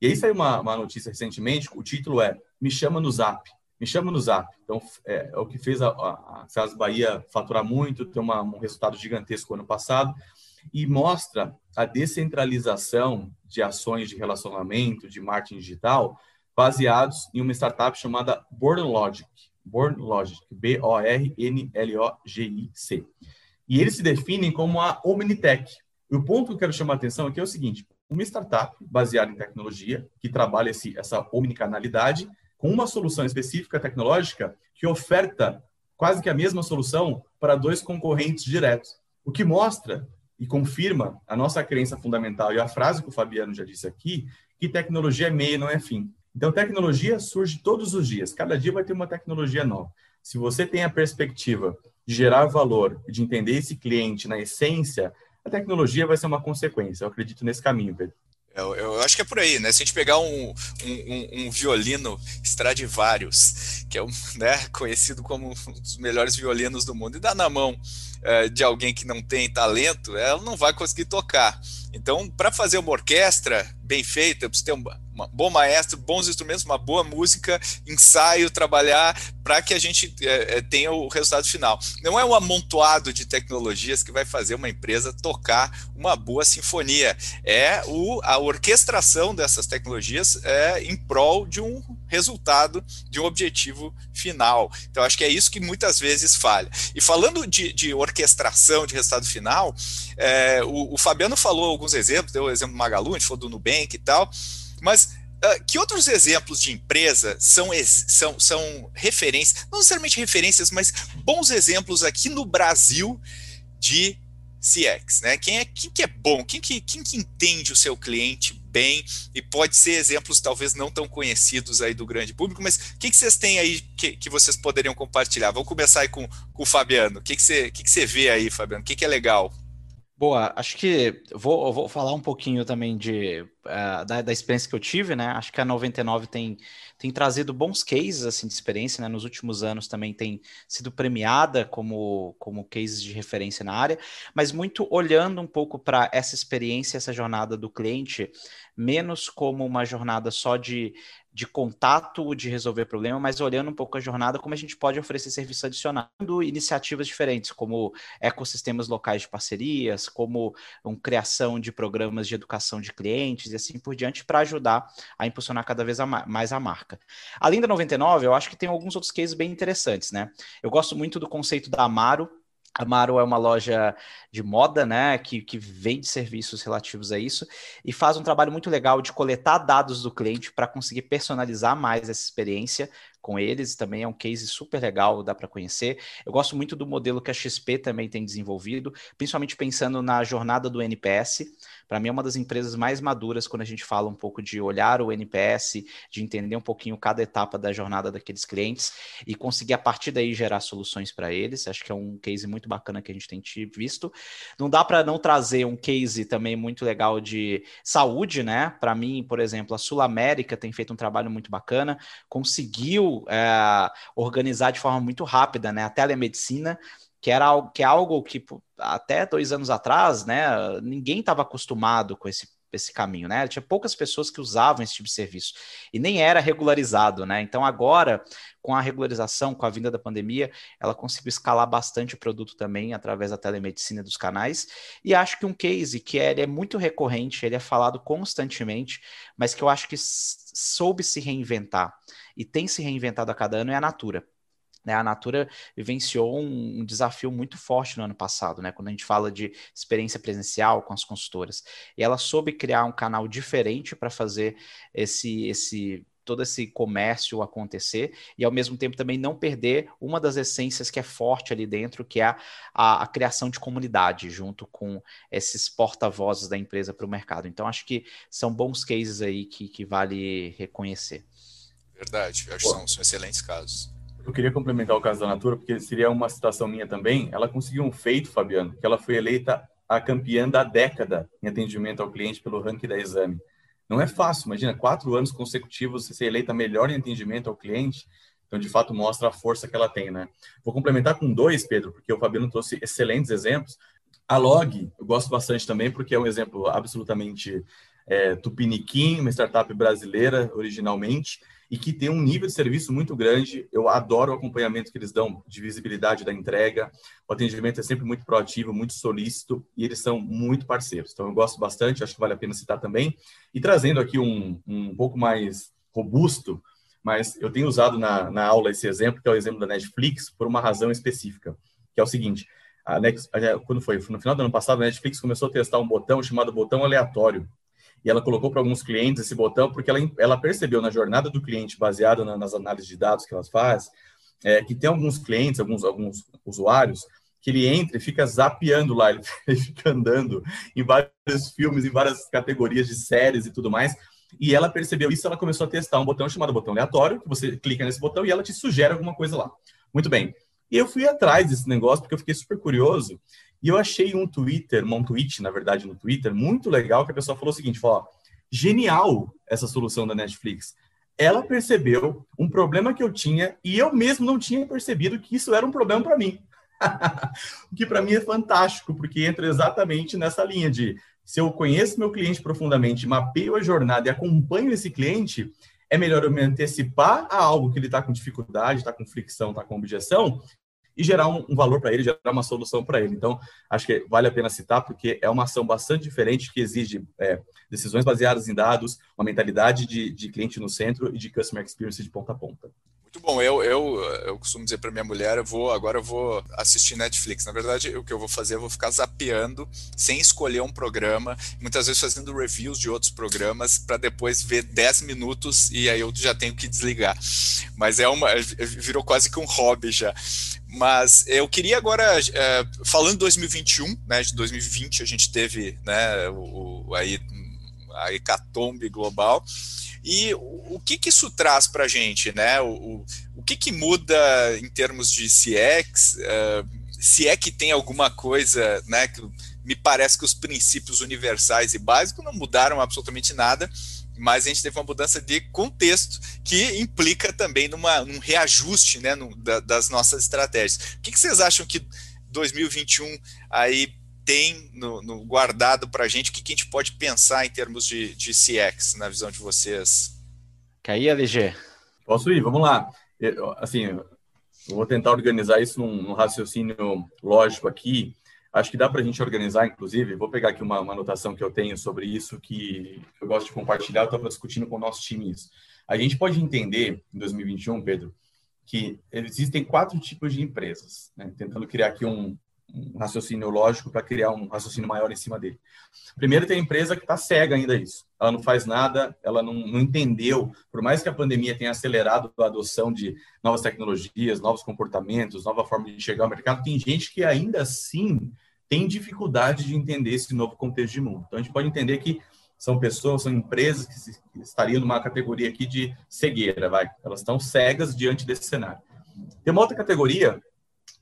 E aí saiu uma, uma notícia recentemente, o título é Me chama no Zap. Me chama no Zap. Então, é, é o que fez a, a, a Casas Bahia faturar muito, ter uma, um resultado gigantesco ano passado e mostra a descentralização de ações de relacionamento, de marketing digital, baseados em uma startup chamada Born Logic. Born Logic, B-O-R-N-L-O-G-I-C. E eles se definem como a Omnitech. E o ponto que eu quero chamar a atenção aqui é o seguinte: uma startup baseada em tecnologia, que trabalha esse, essa omnicanalidade, com uma solução específica tecnológica que oferta quase que a mesma solução para dois concorrentes diretos. O que mostra e confirma a nossa crença fundamental e a frase que o Fabiano já disse aqui, que tecnologia é meio, não é fim. Então, tecnologia surge todos os dias. Cada dia vai ter uma tecnologia nova. Se você tem a perspectiva de gerar valor, de entender esse cliente na essência, a tecnologia vai ser uma consequência. Eu acredito nesse caminho, Pedro. Eu, eu, acho que é por aí, né? Se a gente pegar um, um, um violino Stradivarius, que é um, né, conhecido como um dos melhores violinos do mundo, e dá na mão é, de alguém que não tem talento, ela não vai conseguir tocar. Então, para fazer uma orquestra bem feita, precisa ter um, um bom maestro, bons instrumentos, uma boa música, ensaio, trabalhar para que a gente é, é, tenha o resultado final. Não é um amontoado de tecnologias que vai fazer uma empresa tocar uma boa sinfonia. É o, a orquestração dessas tecnologias é, em prol de um resultado, de um objetivo final. Então, acho que é isso que muitas vezes falha. E falando de, de orquestração de resultado final, é, o, o, Fabiano falou alguns exemplos, deu o exemplo do Magalu, a gente falou do Nubank e tal, mas uh, que outros exemplos de empresa são, são, são referências, não necessariamente referências, mas bons exemplos aqui no Brasil de CX, né? Quem é quem que é bom, quem que, quem que entende o seu cliente bem e pode ser exemplos talvez não tão conhecidos aí do grande público, mas o que, que vocês têm aí que, que vocês poderiam compartilhar? Vamos começar aí com, com o Fabiano. O que, que, você, que, que você vê aí, Fabiano? O que, que é legal? Boa, acho que vou, vou falar um pouquinho também de, uh, da, da, experiência que eu tive, né? Acho que a 99 tem, tem trazido bons cases assim, de experiência, né? Nos últimos anos também tem sido premiada como, como cases de referência na área, mas muito olhando um pouco para essa experiência, essa jornada do cliente, menos como uma jornada só de de contato, de resolver problema, mas olhando um pouco a jornada, como a gente pode oferecer serviço adicionado, iniciativas diferentes, como ecossistemas locais de parcerias, como uma criação de programas de educação de clientes e assim por diante, para ajudar a impulsionar cada vez a mais a marca. Além da 99, eu acho que tem alguns outros cases bem interessantes, né? Eu gosto muito do conceito da Amaro, Amaro é uma loja de moda, né, que, que vende serviços relativos a isso e faz um trabalho muito legal de coletar dados do cliente para conseguir personalizar mais essa experiência com eles. Também é um case super legal, dá para conhecer. Eu gosto muito do modelo que a XP também tem desenvolvido, principalmente pensando na jornada do NPS. Para mim, é uma das empresas mais maduras quando a gente fala um pouco de olhar o NPS, de entender um pouquinho cada etapa da jornada daqueles clientes e conseguir a partir daí gerar soluções para eles. Acho que é um case muito bacana que a gente tem visto. Não dá para não trazer um case também muito legal de saúde, né? Para mim, por exemplo, a Sul América tem feito um trabalho muito bacana, conseguiu é, organizar de forma muito rápida, né? A telemedicina que era algo que, é algo que até dois anos atrás, né, ninguém estava acostumado com esse, esse caminho, né? Tinha poucas pessoas que usavam esse tipo de serviço e nem era regularizado, né? Então agora, com a regularização, com a vinda da pandemia, ela conseguiu escalar bastante o produto também através da telemedicina dos canais. E acho que um case que é, é muito recorrente, ele é falado constantemente, mas que eu acho que soube se reinventar e tem se reinventado a cada ano é a Natura. Né, a Natura vivenciou um, um, desafio muito forte no ano passado, né, quando a gente fala de experiência presencial com as consultoras. E ela soube criar um canal diferente para fazer esse, esse todo esse comércio acontecer e ao mesmo tempo também não perder uma das essências que é forte ali dentro, que é a, a, a criação de comunidade junto com esses porta-vozes da empresa para o mercado. Então acho que são bons cases aí que, que vale reconhecer. Verdade, acho que são, são excelentes casos. Eu queria complementar o caso da Natura, porque seria uma citação minha também. Ela conseguiu um feito, Fabiano, que ela foi eleita a campeã da década em atendimento ao cliente pelo ranking da Exame. Não é fácil, imagina, quatro anos consecutivos você ser eleita melhor em atendimento ao cliente. Então, de fato, mostra a força que ela tem, né? Vou complementar com dois, Pedro, porque o Fabiano trouxe excelentes exemplos. A Log, eu gosto bastante também, porque é um exemplo absolutamente é, tupiniquim, uma startup brasileira originalmente, e que tem um nível de serviço muito grande. Eu adoro o acompanhamento que eles dão de visibilidade da entrega. O atendimento é sempre muito proativo, muito solícito e eles são muito parceiros. Então eu gosto bastante, acho que vale a pena citar também. E trazendo aqui um, um pouco mais robusto, mas eu tenho usado na, na aula esse exemplo, que é o exemplo da Netflix, por uma razão específica, que é o seguinte. A Next, quando foi? No final do ano passado, a Netflix começou a testar um botão chamado botão aleatório, e ela colocou para alguns clientes esse botão porque ela, ela percebeu na jornada do cliente, baseada na, nas análises de dados que ela faz, é, que tem alguns clientes, alguns, alguns usuários, que ele entra e fica zapeando lá, ele fica andando em vários filmes, em várias categorias de séries e tudo mais. E ela percebeu isso, ela começou a testar um botão chamado botão aleatório, que você clica nesse botão e ela te sugere alguma coisa lá. Muito bem. E eu fui atrás desse negócio porque eu fiquei super curioso e eu achei um Twitter, um tweet, na verdade, no Twitter, muito legal, que a pessoa falou o seguinte, falou, ó, genial essa solução da Netflix. Ela percebeu um problema que eu tinha e eu mesmo não tinha percebido que isso era um problema para mim. o que para mim é fantástico, porque entra exatamente nessa linha de se eu conheço meu cliente profundamente, mapeio a jornada e acompanho esse cliente, é melhor eu me antecipar a algo que ele está com dificuldade, está com fricção, está com objeção, e gerar um, um valor para ele, gerar uma solução para ele. Então, acho que vale a pena citar, porque é uma ação bastante diferente que exige é, decisões baseadas em dados, uma mentalidade de, de cliente no centro e de customer experience de ponta a ponta. Muito bom. Eu, eu, eu costumo dizer para minha mulher, eu vou agora eu vou assistir Netflix. Na verdade, o que eu vou fazer, eu vou ficar zapeando sem escolher um programa, muitas vezes fazendo reviews de outros programas para depois ver 10 minutos e aí eu já tenho que desligar. Mas é uma virou quase que um hobby já. Mas eu queria agora, é, falando de 2021, né, de 2020 a gente teve né, o, o aí, a hecatombe global, e o, que, que isso traz para a gente, né? O, o, o, que, que muda em termos de CX? Uh, se é que tem alguma coisa, né? Que me parece que os princípios universais e básicos não mudaram absolutamente nada, mas a gente teve uma mudança de contexto que implica também numa, num reajuste né, no, da, das nossas estratégias. O que, que vocês acham que 2021 aí tem no, no guardado para a gente, o que, que, a gente pode pensar em termos de, de CX, na visão de vocês? Ir, LG? Posso ir, vamos lá. Eu, assim, eu vou tentar organizar isso num, num, raciocínio lógico aqui. Acho que dá para a gente organizar, inclusive, vou pegar aqui uma, uma anotação que eu tenho sobre isso, que eu gosto de compartilhar, eu estava discutindo com o nosso time isso. A gente pode entender, em 2021, Pedro, que existem quatro tipos de empresas, né? tentando criar aqui um, um raciocínio lógico para criar um raciocínio maior em cima dele. Primeiro, tem a empresa que está cega ainda isso. Ela não faz nada, ela não, não, entendeu, por mais que a pandemia tenha acelerado a adoção de novas tecnologias, novos comportamentos, nova forma de chegar ao mercado, tem gente que ainda assim tem dificuldade de entender esse novo contexto de mundo. Então, a gente pode entender que são pessoas, são empresas que estariam numa categoria aqui de cegueira, vai. Elas estão cegas diante desse cenário. Tem uma outra categoria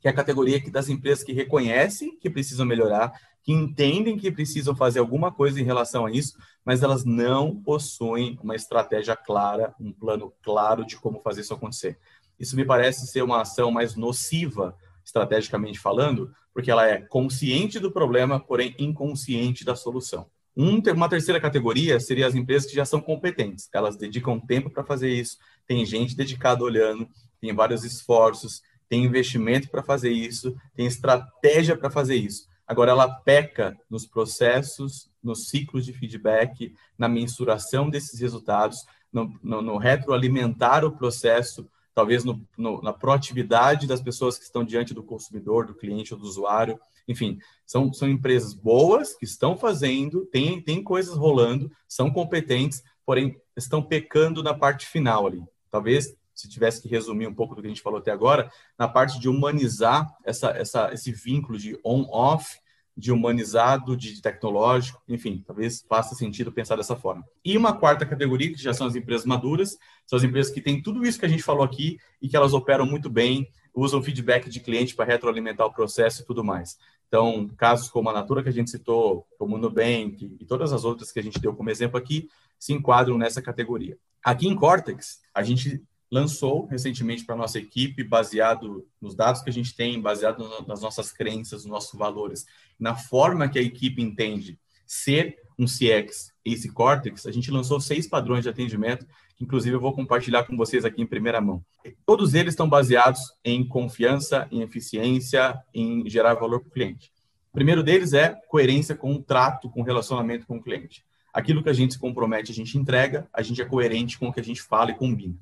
que é a categoria das empresas que reconhecem que precisam melhorar, que entendem que precisam fazer alguma coisa em relação a isso, mas elas não possuem uma estratégia clara, um plano claro de como fazer isso acontecer. Isso me parece ser uma ação mais nociva, estrategicamente falando, porque ela é consciente do problema, porém inconsciente da solução. Um, uma terceira categoria seria as empresas que já são competentes. Elas dedicam tempo para fazer isso, tem gente dedicada olhando, tem vários esforços, tem investimento para fazer isso, tem estratégia para fazer isso. Agora, ela peca nos processos, nos ciclos de feedback, na mensuração desses resultados, no, no, no retroalimentar o processo, talvez no, na proatividade das pessoas que estão diante do consumidor, do cliente ou do usuário. Enfim, são, são empresas boas que estão fazendo, tem, tem coisas rolando, são competentes, porém estão pecando na parte final ali. Talvez se tivesse que resumir um pouco do que a gente falou até agora, na parte de humanizar essa, essa, esse vínculo de on-off, de humanizado, de tecnológico, enfim, talvez faça sentido pensar dessa forma. E uma quarta categoria, que já são as empresas maduras, são as empresas que têm tudo isso que a gente falou aqui e que elas operam muito bem, usam feedback de cliente para retroalimentar o processo e tudo mais. Então, casos como a Natura que a gente citou, como o Nubank e todas as outras que a gente deu como exemplo aqui, se enquadram nessa categoria. Aqui em Cortex, a gente lançou recentemente para nossa equipe, baseado nos dados que a gente tem, baseado nas nossas crenças, nos nossos valores, na forma que a equipe entende ser um CX Ace Cortex, a gente lançou seis padrões de atendimento, que inclusive eu vou compartilhar com vocês aqui em primeira mão. Todos eles estão baseados em confiança, em eficiência, em gerar valor para o cliente. O primeiro deles é coerência com o trato, com o relacionamento com o cliente. Aquilo que a gente se compromete, a gente entrega, a gente é coerente com o que a gente fala e combina.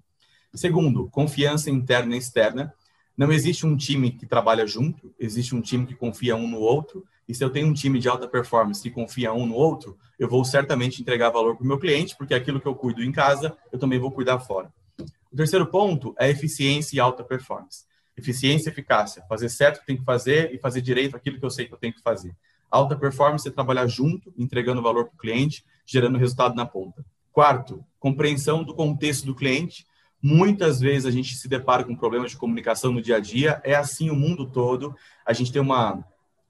Segundo, confiança interna e externa. Não existe um time que trabalha junto, existe um time que confia um no outro. E se eu tenho um time de alta performance que confia um no outro, eu vou certamente entregar valor para o meu cliente, porque aquilo que eu cuido em casa, eu também vou cuidar fora. O terceiro ponto é eficiência e alta performance. Eficiência e eficácia, fazer certo o que tem que fazer e fazer direito aquilo que eu sei que eu tenho que fazer. Alta performance é trabalhar junto, entregando valor para o cliente, gerando resultado na ponta. Quarto, compreensão do contexto do cliente Muitas vezes a gente se depara com problemas de comunicação no dia a dia, é assim o mundo todo. A gente tem uma,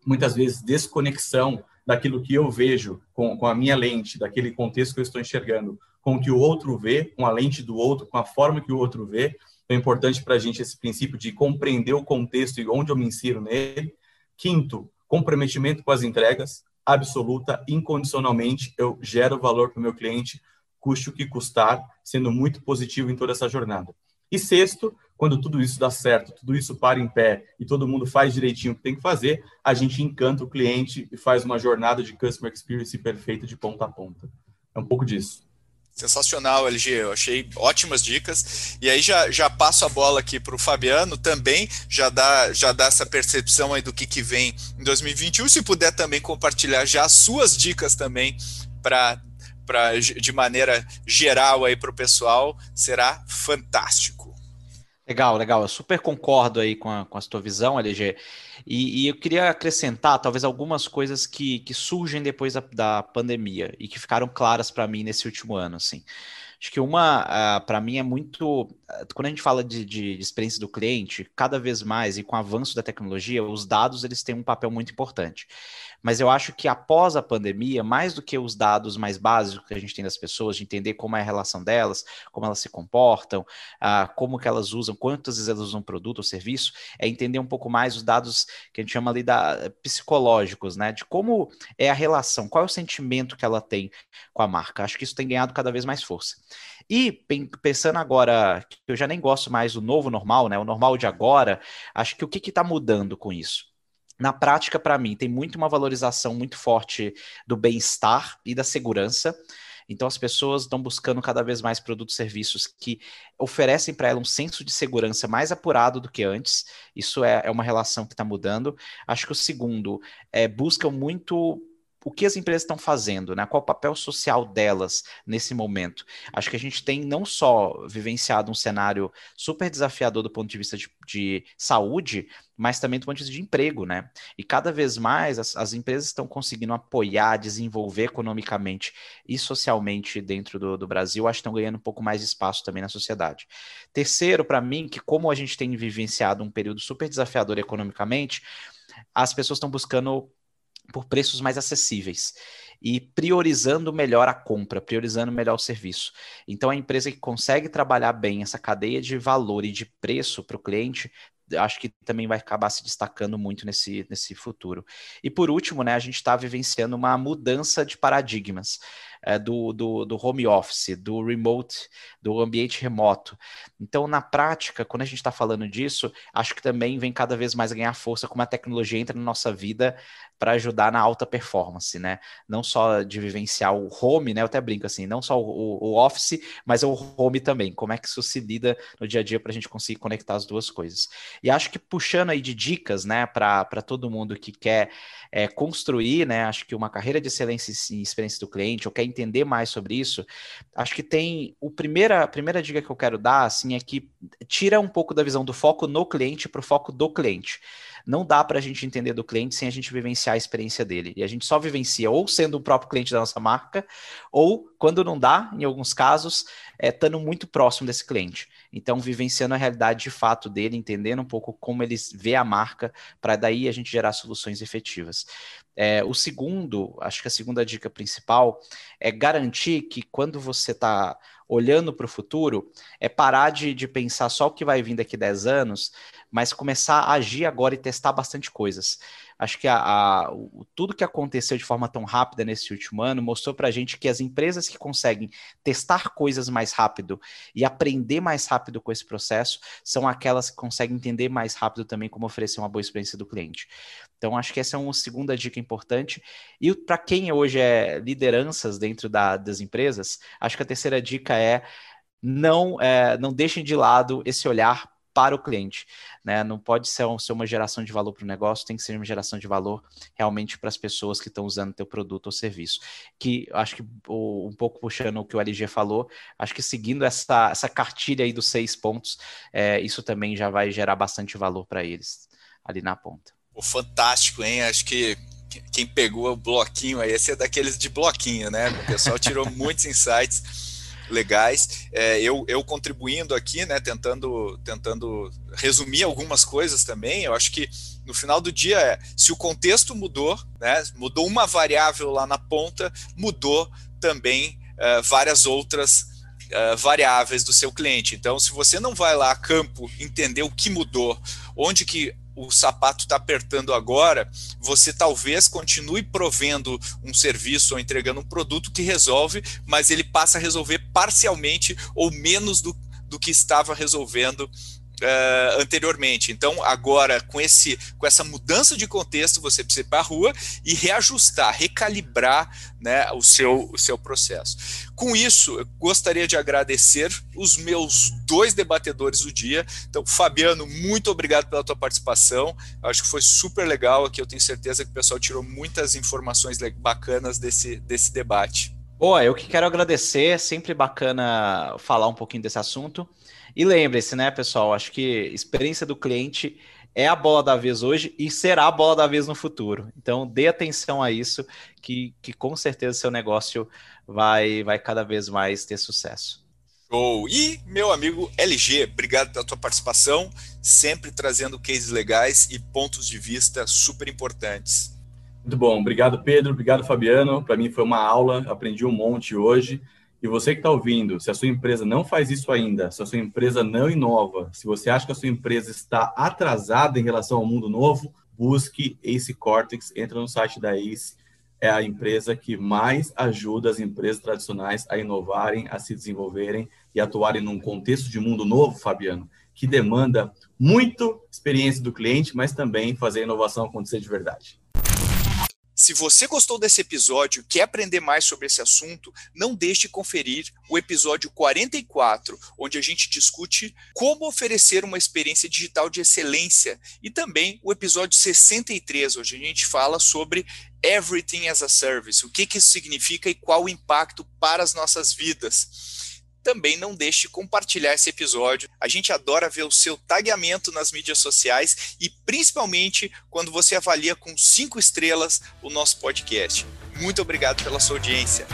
muitas vezes, desconexão daquilo que eu vejo com, com a minha lente, daquele contexto que eu estou enxergando, com o que o outro vê, com a lente do outro, com a forma que o outro vê. É importante para a gente esse princípio de compreender o contexto e onde eu me insiro nele. Quinto, comprometimento com as entregas, absoluta, incondicionalmente, eu gero valor para o meu cliente, custe o que custar, sendo muito positivo em toda essa jornada. E sexto, quando tudo isso dá certo, tudo isso para em pé e todo mundo faz direitinho o que tem que fazer, a gente encanta o cliente e faz uma jornada de customer experience perfeita de ponta a ponta. É um pouco disso. Sensacional, LG. Eu achei ótimas dicas. E aí já, já passo a bola aqui para o Fabiano também, já dá, já dá essa percepção aí do que, que vem em 2021. Se puder também compartilhar já as suas dicas também para de maneira geral aí para o pessoal, será fantástico. Legal, legal. Eu super concordo aí com a, com a tua visão, LG. E, e, eu queria acrescentar, talvez, algumas coisas que, que surgem depois da, da pandemia e que ficaram claras para mim nesse último ano, assim. Acho que uma, uh, para mim, é muito. Quando a gente fala de, de, de, experiência do cliente, cada vez mais, e com o avanço da tecnologia, os dados eles têm um papel muito importante. Mas eu acho que após a pandemia, mais do que os dados mais básicos que a gente tem das pessoas, de entender como é a relação delas, como elas se comportam, uh, como que elas usam, quantas vezes elas usam produto ou serviço, é entender um pouco mais os dados que a gente chama ali da psicológicos, né? De como é a relação, qual é o sentimento que ela tem com a marca. Acho que isso tem ganhado cada vez mais força. E pensando agora, que eu já nem gosto mais do novo normal, né? O normal de agora, acho que o que está mudando com isso? Na prática, para mim, tem muito uma valorização muito forte do bem-estar e da segurança. Então, as pessoas estão buscando cada vez mais produtos e serviços que oferecem para ela um senso de segurança mais apurado do que antes. Isso é, é uma relação que está mudando. Acho que o segundo é buscam muito o que as empresas estão fazendo, né? Qual o papel social delas nesse momento? Acho que a gente tem não só vivenciado um cenário super desafiador do ponto de vista de, de saúde, mas também do ponto de vista de emprego, né? E cada vez mais as, as empresas estão conseguindo apoiar, desenvolver economicamente e socialmente dentro do, do Brasil, acho que estão ganhando um pouco mais de espaço também na sociedade. Terceiro, para mim, que como a gente tem vivenciado um período super desafiador economicamente, as pessoas estão buscando por preços mais acessíveis e priorizando melhor a compra, priorizando melhor o serviço. Então, a empresa que consegue trabalhar bem essa cadeia de valor e de preço para o cliente acho que também vai acabar se destacando muito nesse, nesse futuro. E por último, né, a gente está vivenciando uma mudança de paradigmas é, do, do, do, home office, do remote, do ambiente remoto. Então, na prática, quando a gente está falando disso, acho que também vem cada vez mais ganhar força como a tecnologia entra na nossa vida para ajudar na alta performance, né? Não só de vivenciar o home, né? Eu até brinco assim, não só o, o office, mas o home também. Como é que isso se lida no dia a dia para a gente conseguir conectar as duas coisas. E acho que puxando aí de dicas, né, para todo mundo que quer é, construir, né? Acho que uma carreira de excelência em experiência do cliente, ou quer entender mais sobre isso, acho que tem o primeira, a primeira dica que eu quero dar assim é que tira um pouco da visão do foco no cliente para o foco do cliente não dá para a gente entender do cliente sem a gente vivenciar a experiência dele. E a gente só vivencia ou sendo o próprio cliente da nossa marca, ou quando não dá, em alguns casos, é, estando muito próximo desse cliente. Então, vivenciando a realidade de fato dele, entendendo um pouco como ele vê a marca, para daí a gente gerar soluções efetivas. É, o segundo, acho que a segunda dica principal é garantir que quando você está olhando para o futuro, é parar de, de pensar só o que vai vir daqui 10 anos, mas começar a agir agora e testar bastante coisas. Acho que a, a, o, tudo que aconteceu de forma tão rápida nesse último ano mostrou para a gente que as empresas que conseguem testar coisas mais rápido e aprender mais rápido com esse processo são aquelas que conseguem entender mais rápido também como oferecer uma boa experiência do cliente. Então, acho que essa é uma segunda dica importante. E para quem hoje é lideranças dentro da, das empresas, acho que a terceira dica é não, é, não deixem de lado esse olhar para o cliente. Né? Não pode ser, ser uma geração de valor para o negócio, tem que ser uma geração de valor realmente para as pessoas que estão usando teu produto ou serviço. Que acho que um pouco puxando o que o LG falou, acho que seguindo essa, essa cartilha aí dos seis pontos, é, isso também já vai gerar bastante valor para eles ali na ponta. Pô, fantástico, hein? Acho que quem pegou o bloquinho aí, esse é daqueles de bloquinho, né? O pessoal tirou muitos insights legais. É, eu, eu contribuindo aqui, né, tentando, tentando resumir algumas coisas também. Eu acho que no final do dia é, se o contexto mudou, né, mudou uma variável lá na ponta, mudou também é, várias outras é, variáveis do seu cliente. Então, se você não vai lá a campo entender o que mudou, onde que o sapato está apertando agora, você talvez continue provendo um serviço ou entregando um produto que resolve, mas ele passa a resolver parcialmente ou menos do, do que estava resolvendo uh, anteriormente. Então, agora, com, esse, com essa mudança de contexto, você precisa ir para a rua e reajustar, recalibrar né, o, seu, o seu processo. Com isso, eu gostaria de agradecer os meus dois debatedores do dia. Então, Fabiano, muito obrigado pela tua participação. Acho que foi super legal aqui. Eu tenho certeza que o pessoal tirou muitas informações bacanas desse, desse debate. Boa, eu que quero agradecer, sempre bacana falar um pouquinho desse assunto. E lembre-se, né, pessoal, acho que experiência do cliente é a bola da vez hoje e será a bola da vez no futuro. Então, dê atenção a isso, que, que com certeza seu negócio vai, vai cada vez mais ter sucesso. Show! E, meu amigo LG, obrigado pela tua participação, sempre trazendo cases legais e pontos de vista super importantes. Muito bom, obrigado Pedro, obrigado Fabiano. Para mim foi uma aula, aprendi um monte hoje. E você que está ouvindo, se a sua empresa não faz isso ainda, se a sua empresa não inova, se você acha que a sua empresa está atrasada em relação ao mundo novo, busque Ace Cortex, entra no site da Ace. É a empresa que mais ajuda as empresas tradicionais a inovarem, a se desenvolverem e atuarem num contexto de mundo novo, Fabiano, que demanda muito experiência do cliente, mas também fazer a inovação acontecer de verdade. Se você gostou desse episódio e quer aprender mais sobre esse assunto, não deixe de conferir o episódio 44, onde a gente discute como oferecer uma experiência digital de excelência, e também o episódio 63, onde a gente fala sobre Everything as a Service, o que, que isso significa e qual o impacto para as nossas vidas também não deixe de compartilhar esse episódio. A gente adora ver o seu tagueamento nas mídias sociais e principalmente quando você avalia com cinco estrelas o nosso podcast. Muito obrigado pela sua audiência.